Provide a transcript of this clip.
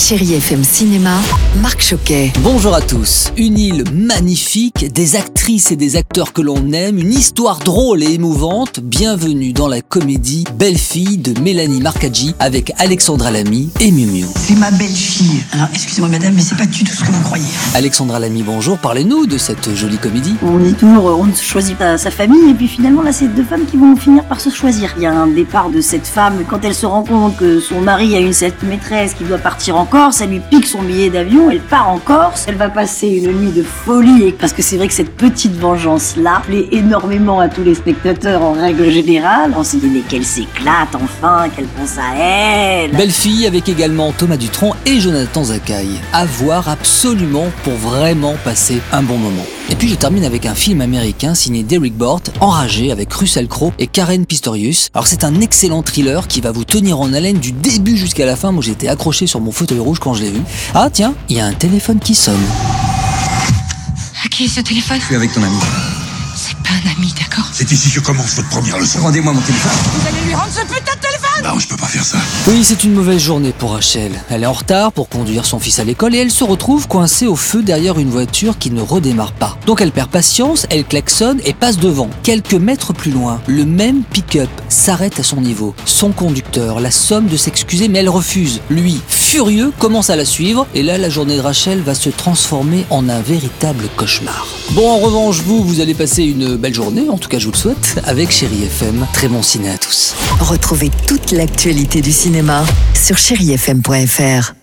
Chérie FM Cinéma, Marc Choquet. Bonjour à tous. Une île magnifique, des actrices et des acteurs que l'on aime, une histoire drôle et émouvante. Bienvenue dans la comédie Belle fille de Mélanie Marcaggi avec Alexandra Lamy et Miu Miu. C'est ma belle-fille. Alors, excusez-moi, madame, mais c'est pas du tout ce que vous croyez. Alexandra Lamy, bonjour. Parlez-nous de cette jolie comédie. On dit toujours, on ne choisit pas sa famille, et puis finalement, là, c'est deux femmes qui vont finir par se choisir. Il y a un départ de cette femme, quand elle se rend compte que son mari a une cette maîtresse qui doit partir en Corse, elle lui pique son billet d'avion, elle part en Corse, elle va passer une nuit de folie, parce que c'est vrai que cette petite vengeance-là plaît énormément à tous les spectateurs en règle générale. On s'est dit, mais qu'elle s'éclate enfin, qu'elle pense à elle. Belle fille avec également Thomas Dutronc et Jonathan Zakaï. À voir absolument pour vraiment passer un bon moment. Et puis je termine avec un film américain signé Derek Bort, Enragé avec Russell Crowe et Karen Pistorius. Alors c'est un excellent thriller qui va vous tenir en haleine du début jusqu'à la fin. Moi j'étais accroché sur mon fauteuil rouge quand je l'ai vu. Ah tiens, il y a un téléphone qui sonne. À qui est ce téléphone Je suis avec ton ami. C'est pas un ami, d'accord C'est ici que commence votre première leçon. Rendez-moi mon téléphone. Vous allez lui rendre ce putain de Ça. Oui, c'est une mauvaise journée pour Rachel. Elle est en retard pour conduire son fils à l'école et elle se retrouve coincée au feu derrière une voiture qui ne redémarre pas. Donc elle perd patience, elle klaxonne et passe devant. Quelques mètres plus loin, le même pick-up s'arrête à son niveau. Son conducteur la somme de s'excuser mais elle refuse. Lui, furieux, commence à la suivre et là la journée de Rachel va se transformer en un véritable cauchemar. Bon, en revanche, vous, vous allez passer une belle journée, en tout cas je vous le souhaite, avec Chéri FM. Très bon ciné à tous. Retrouvez toute l'actualité du cinéma sur chérifm.fr.